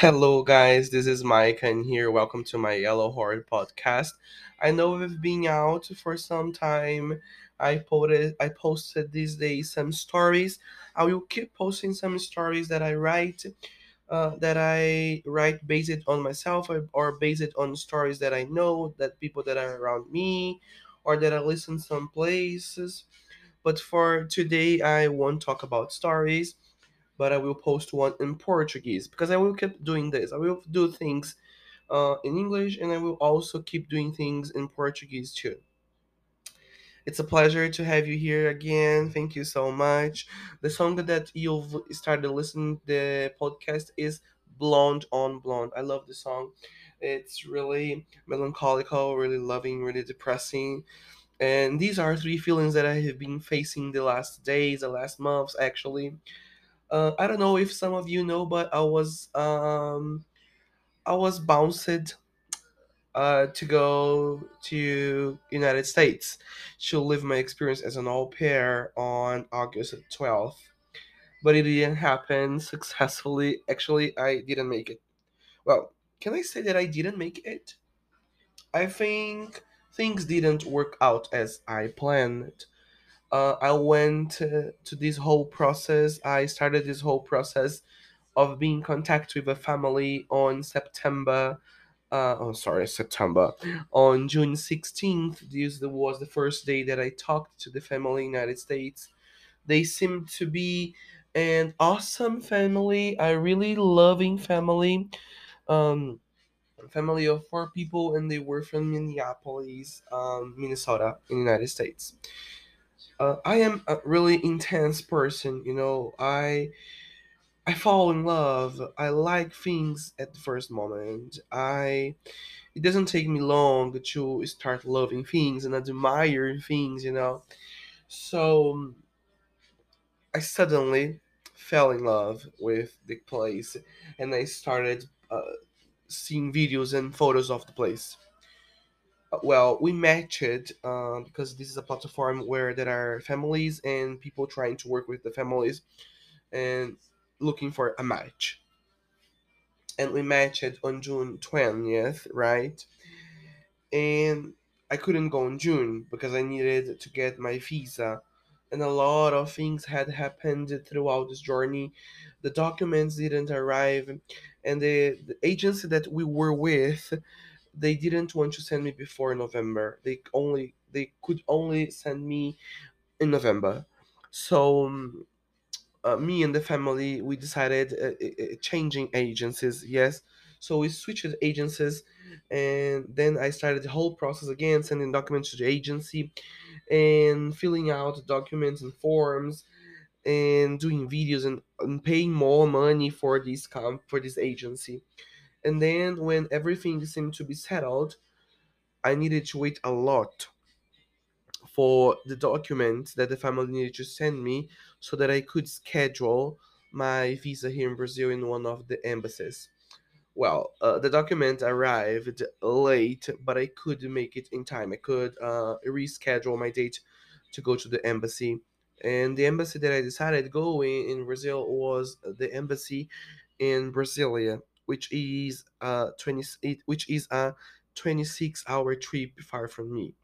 Hello, guys. This is Mike, and here, welcome to my Yellow Horror podcast. I know we've been out for some time. I posted, I posted these days some stories. I will keep posting some stories that I write, uh, that I write based on myself or, or based on stories that I know, that people that are around me, or that I listen some places. But for today, I won't talk about stories but I will post one in Portuguese because I will keep doing this. I will do things uh, in English and I will also keep doing things in Portuguese too. It's a pleasure to have you here again. Thank you so much. The song that you've started listening the podcast is Blonde on Blonde. I love the song. It's really melancholical, really loving, really depressing. And these are three feelings that I have been facing the last days, the last months actually uh, I don't know if some of you know, but I was um I was bounced uh to go to United States She'll live my experience as an au pair on August twelfth. But it didn't happen successfully. Actually, I didn't make it. Well, can I say that I didn't make it? I think things didn't work out as I planned. uh, I went to, to this whole process. I started this whole process of being in contact with a family on September. Uh, oh, sorry, September. On June 16th, this was the first day that I talked to the family in the United States. They seemed to be an awesome family, a really loving family. Um, family of four people, and they were from Minneapolis, um, Minnesota, in the United States uh, I am a really intense person. You know, I I fall in love. I like things at the first moment. I it doesn't take me long to start loving things and admire things. You know, so I suddenly fell in love with the place, and I started uh, seeing videos and photos of the place. Uh, well, we matched uh, because this is a platform where there are families and people trying to work with the families and looking for a match. And we matched on June 20th, right? And I couldn't go in June because I needed to get my visa. And a lot of things had happened throughout this journey. The documents didn't arrive, and the, the agency that we were with they didn't want to send me before November. They only they could only send me in November. So um, uh, me and the family we decided uh, uh, uh, changing agencies. Yes. So we switched agencies, and then I started the whole process again, sending documents to the agency, and filling out documents and forms, and doing videos and, and paying more money for this comp for this agency. And then when everything seemed to be settled, I needed to wait a lot for the documents that the family needed to send me so that I could schedule my visa here in Brazil in one of the embassies. Well, uh, the document arrived late, but I could make it in time. I could uh, reschedule my date to go to the embassy. And the embassy that I decided going in Brazil was the embassy in Brasilia, which is uh 20 which is a 26 hour trip far from me.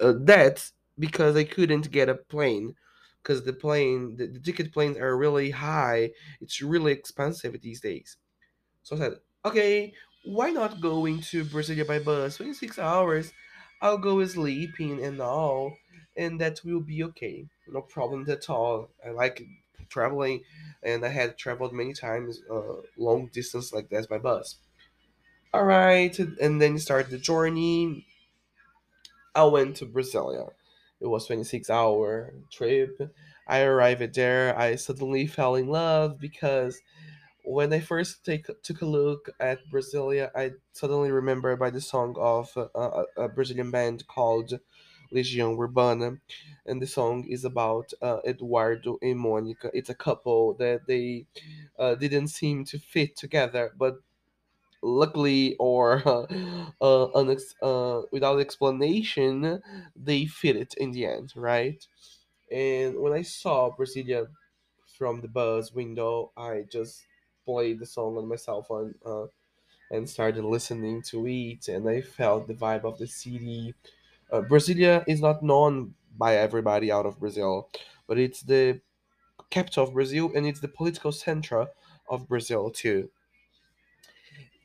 Uh, that's because I couldn't get a plane because the plane the, the ticket planes are really high. It's really expensive these days. So I said, okay, why not going to Brasilia by bus? 26 hours. I'll go sleeping and all, and that will be okay. No problem at all. I like traveling, and I had traveled many times uh, long distance like that by bus. All right, and then start the journey. I went to Brasilia. It was 26 hour trip. I arrived there. I suddenly fell in love because when I first take took a look at Brasilia, I suddenly remembered by the song of uh, a, a Brazilian band called Legião Urbana, and the song is about uh, Eduardo and Monica. It's a couple that they uh, didn't seem to fit together, but luckily or uh, unex- uh, without explanation, they fit it in the end, right? And when I saw Brasilia from the bus window, I just played the song on my cell phone uh, and started listening to it, and I felt the vibe of the city. Uh, Brasilia is not known by everybody out of Brazil, but it's the capital of Brazil and it's the political center of Brazil too.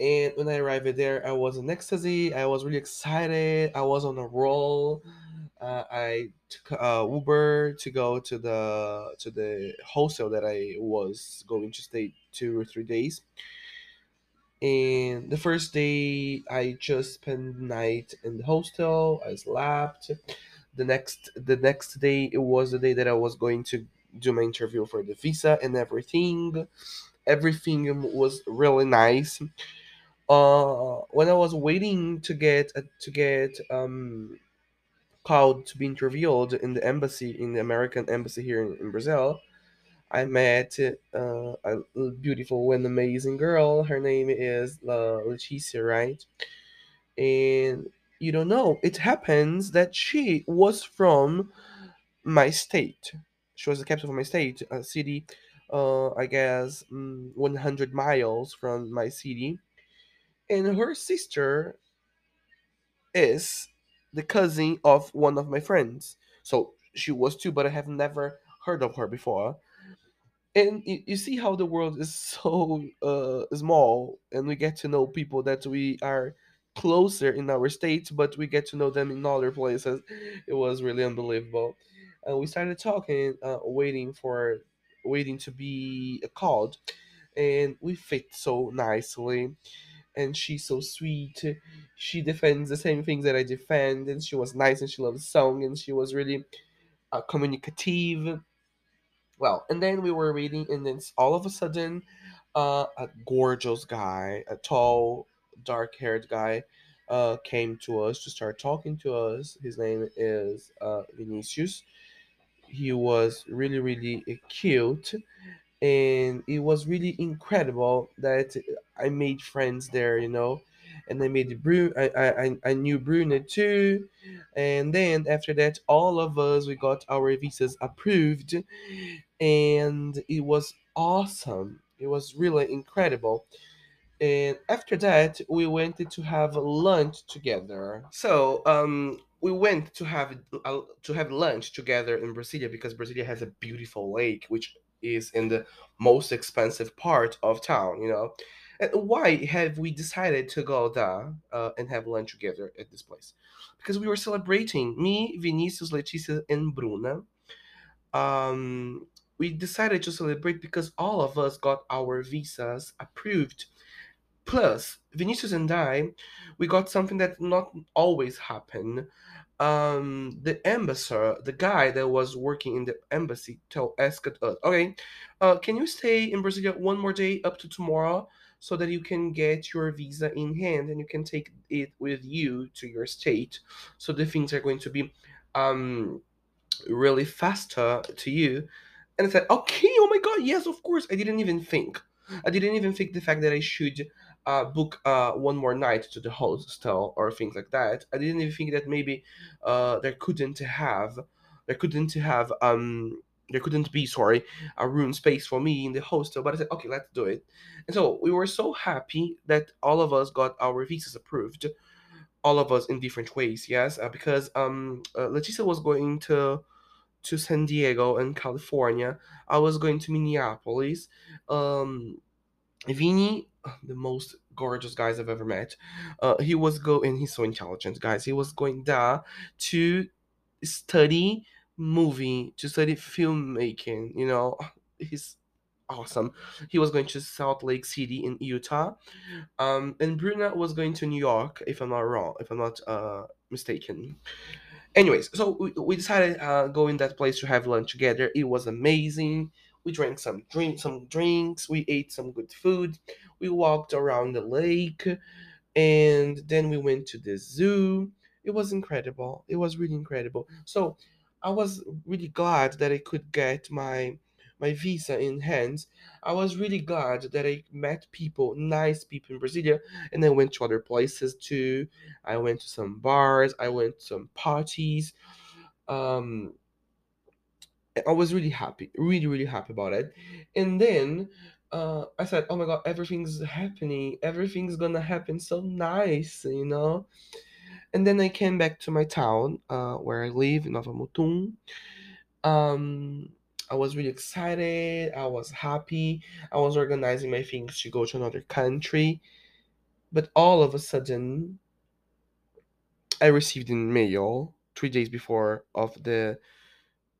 And when I arrived there, I was in ecstasy. I was really excited. I was on a roll. Uh, I took uh, Uber to go to the to the hostel that I was going to stay two or three days. And the first day, I just spent night in the hostel. I slept. The next the next day, it was the day that I was going to do my interview for the visa and everything. Everything was really nice uh when I was waiting to get uh, to get um called to be interviewed in the embassy in the American embassy here in, in Brazil, I met uh, a beautiful and amazing girl. Her name is uh, Leticia, right? And you don't know, it happens that she was from my state. She was the capital of my state, a city, uh, I guess, mm, 100 miles from my city. And her sister is the cousin of one of my friends. So she was too, but I have never heard of her before. And you, you see how the world is so uh, small, and we get to know people that we are closer in our states, but we get to know them in other places. It was really unbelievable. And we started talking, uh, waiting for, waiting to be called, and we fit so nicely and she's so sweet. She defends the same things that I defend, and she was nice and she loved song and she was really uh, communicative. Well, and then we were reading, and then all of a sudden, uh, a gorgeous guy, a tall, dark-haired guy, uh, came to us to start talking to us. His name is uh, Vinicius. He was really, really uh, cute and it was really incredible that I made friends there, you know, and I made Bru. I I I knew Bruno too, and then after that, all of us we got our visas approved, and it was awesome. It was really incredible. And after that, we went to have lunch together. So, um, we went to have uh, to have lunch together in Brasilia because Brasilia has a beautiful lake, which is in the most expensive part of town. You know, why have we decided to go there uh, and have lunch together at this place? Because we were celebrating me, Vinicius, Leticia, and Bruna. Um, we decided to celebrate because all of us got our visas approved Plus, Vinicius and I, we got something that not always happen. Um, the ambassador, the guy that was working in the embassy, tell asked us, okay, uh, can you stay in Brazil one more day up to tomorrow so that you can get your visa in hand and you can take it with you to your state. So the things are going to be um really faster to you. And I said, okay, oh my god, yes, of course. I didn't even think. I didn't even think the fact that I should uh, book uh, one more night to the hostel or things like that. I didn't even think that maybe uh, there couldn't have there couldn't have um there couldn't be sorry a room space for me in the hostel. But I said, okay, let's do it. And so we were so happy that all of us got our visas approved. All of us in different ways, yes, uh, because um, uh, Leticia was going to to San Diego and California. I was going to Minneapolis. Um, Vini, the most gorgeous guys I've ever met. Uh, he was going. He's so intelligent, guys. He was going there to study movie, to study filmmaking. You know, he's awesome. He was going to Salt Lake City in Utah, um, and Bruna was going to New York, if I'm not wrong, if I'm not uh mistaken. Anyways, so we, we decided uh go in that place to have lunch together. It was amazing. We drank some drink some drinks. We ate some good food. We walked around the lake, and then we went to the zoo. it was incredible. It was really incredible. So I was really glad that I could get my my visa in hands. I was really glad that I met people, nice people in Brasilia, and I went to other places too. I went to some bars, I went to some parties. Um, I was really happy, really, really happy about it. And then uh, I said, "Oh my God, everything's happening. Everything's gonna happen so nice, you know." And then I came back to my town, uh, where I live in Nova Mutum. Um, I was really excited. I was happy. I was organizing my things to go to another country. But all of a sudden, I received in mail three days before of the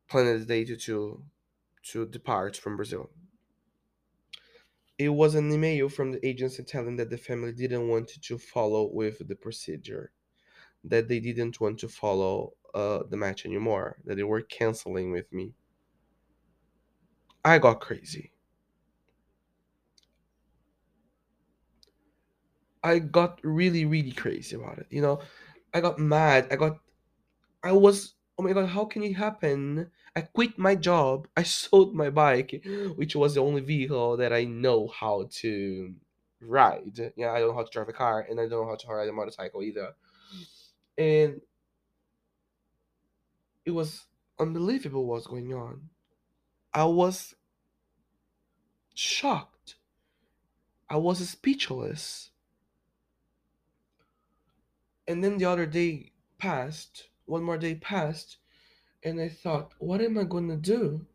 planned date to to depart from Brazil. It was an email from the agency telling that the family didn't want to follow with the procedure, that they didn't want to follow uh, the match anymore, that they were canceling with me. I got crazy. I got really, really crazy about it. You know, I got mad. I got, I was, oh my God, how can it happen? I quit my job. I sold my bike, which was the only vehicle that I know how to ride. Yeah, I don't know how to drive a car and I don't know how to ride a motorcycle either. And it was unbelievable what's going on. I was shocked. I was speechless. And then the other day passed, one more day passed, and I thought, what am I gonna do?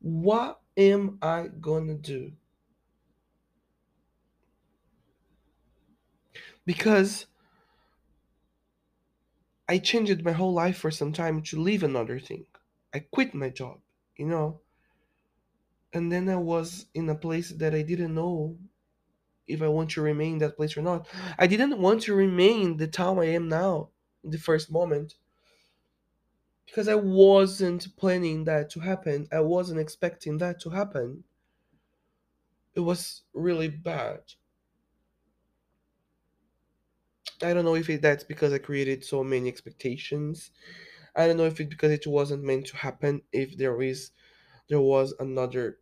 What am I gonna do? Because I changed my whole life for some time to leave another thing. I quit my job, you know? And then I was in a place that I didn't know if I want to remain that place or not. I didn't want to remain the town I am now in the first moment because I wasn't planning that to happen. I wasn't expecting that to happen. It was really bad. I don't know if it, that's because I created so many expectations. I don't know if it's because it wasn't meant to happen. If there is, there was another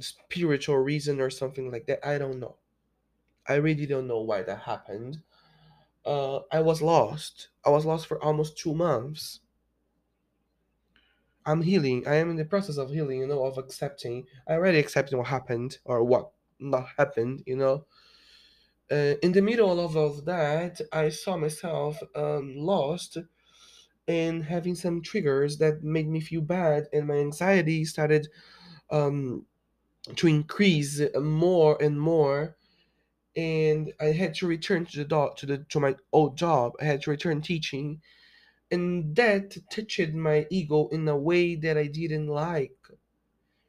spiritual reason or something like that. I don't know. I really don't know why that happened. Uh, I was lost. I was lost for almost two months. I'm healing. I am in the process of healing, you know, of accepting. I already accepted what happened or what not happened, you know. Uh, in the middle of all of that, I saw myself um, lost and having some triggers that made me feel bad, and my anxiety started um, to increase more and more. And I had to return to the do- to the to my old job. I had to return teaching, and that touched my ego in a way that I didn't like.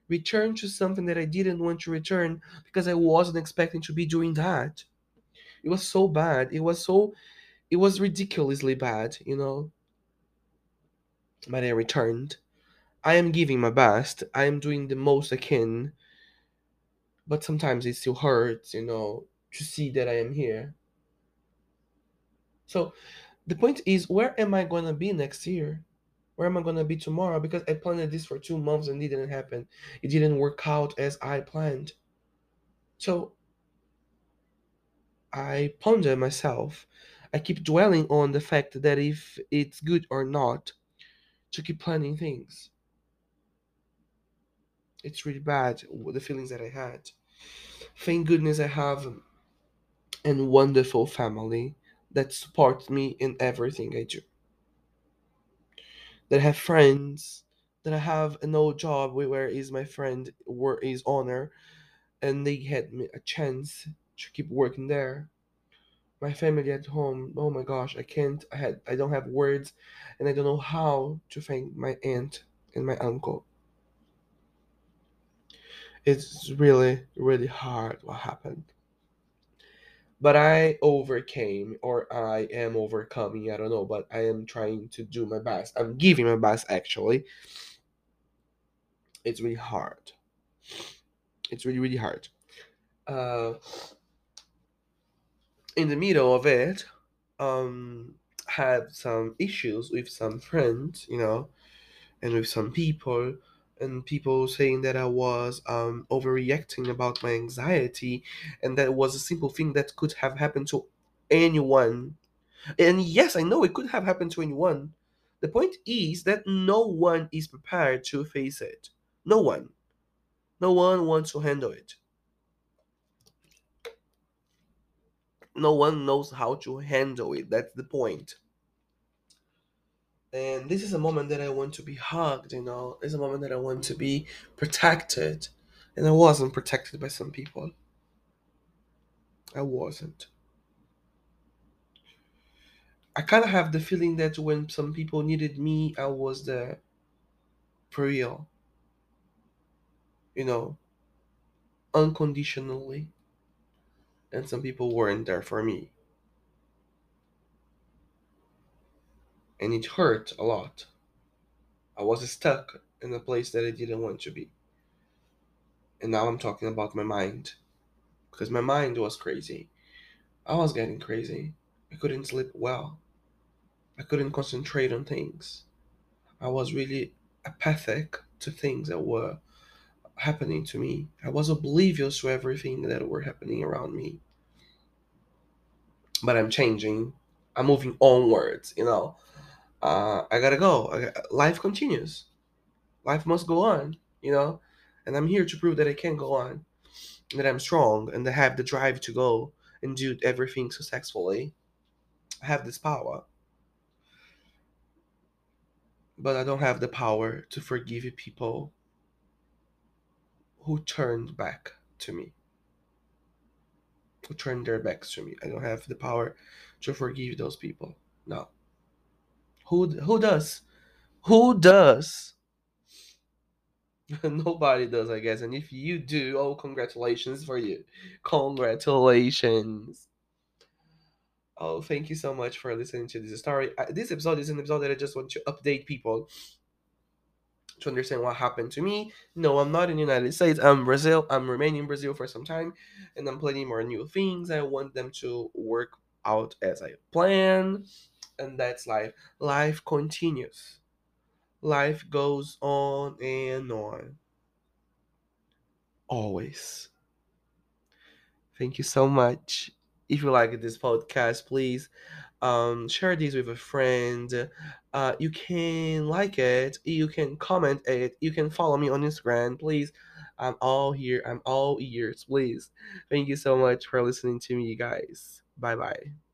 Return to something that I didn't want to return because I wasn't expecting to be doing that. It was so bad. It was so it was ridiculously bad, you know. But I returned. I am giving my best. I am doing the most I can. But sometimes it still hurts, you know, to see that I am here. So the point is, where am I gonna be next year? Where am I gonna be tomorrow? Because I planned this for two months and it didn't happen. It didn't work out as I planned. So I ponder myself. I keep dwelling on the fact that if it's good or not to keep planning things. It's really bad the feelings that I had. Thank goodness I have a wonderful family that supports me in everything I do. That I have friends, that I have an old job where is my friend where is honor, and they had me a chance to keep working there. My family at home, oh my gosh, I can't I had I don't have words and I don't know how to thank my aunt and my uncle. It's really, really hard what happened. But I overcame, or I am overcoming, I don't know, but I am trying to do my best. I'm giving my best actually. It's really hard. It's really, really hard. Uh, in the middle of it, um, had some issues with some friends, you know, and with some people, and people saying that I was um, overreacting about my anxiety, and that was a simple thing that could have happened to anyone. And yes, I know it could have happened to anyone. The point is that no one is prepared to face it. No one. No one wants to handle it. No one knows how to handle it. That's the point. And this is a moment that I want to be hugged, you know. It's a moment that I want to be protected. And I wasn't protected by some people. I wasn't. I kind of have the feeling that when some people needed me, I was there for real. You know, unconditionally. And some people weren't there for me. And it hurt a lot. I was stuck in a place that I didn't want to be. And now I'm talking about my mind. Because my mind was crazy. I was getting crazy. I couldn't sleep well. I couldn't concentrate on things. I was really apathic to things that were happening to me. I was oblivious to everything that were happening around me. But I'm changing. I'm moving onwards, you know. Uh, I gotta go. I, life continues. Life must go on, you know. And I'm here to prove that I can go on, that I'm strong, and I have the drive to go and do everything successfully. I have this power. But I don't have the power to forgive people who turned back to me. Who turned their backs to me. I don't have the power to forgive those people. No. Who who does? Who does? Nobody does, I guess. And if you do, oh, congratulations for you. Congratulations. Oh, thank you so much for listening to this story. Uh, this episode is an episode that I just want to update people to understand what happened to me. No, I'm not in the United States. I'm Brazil. I'm remaining in Brazil for some time, and I'm planning more new things. I want them to work out as I plan, and that's life. Life continues. Life goes on and on. Always. Thank you so much. If you like this podcast, please um, share this with a friend. Uh, you can like it, you can comment it, you can follow me on Instagram, please. I'm all here. I'm all ears, please. Thank you so much for listening to me, guys. Bye bye.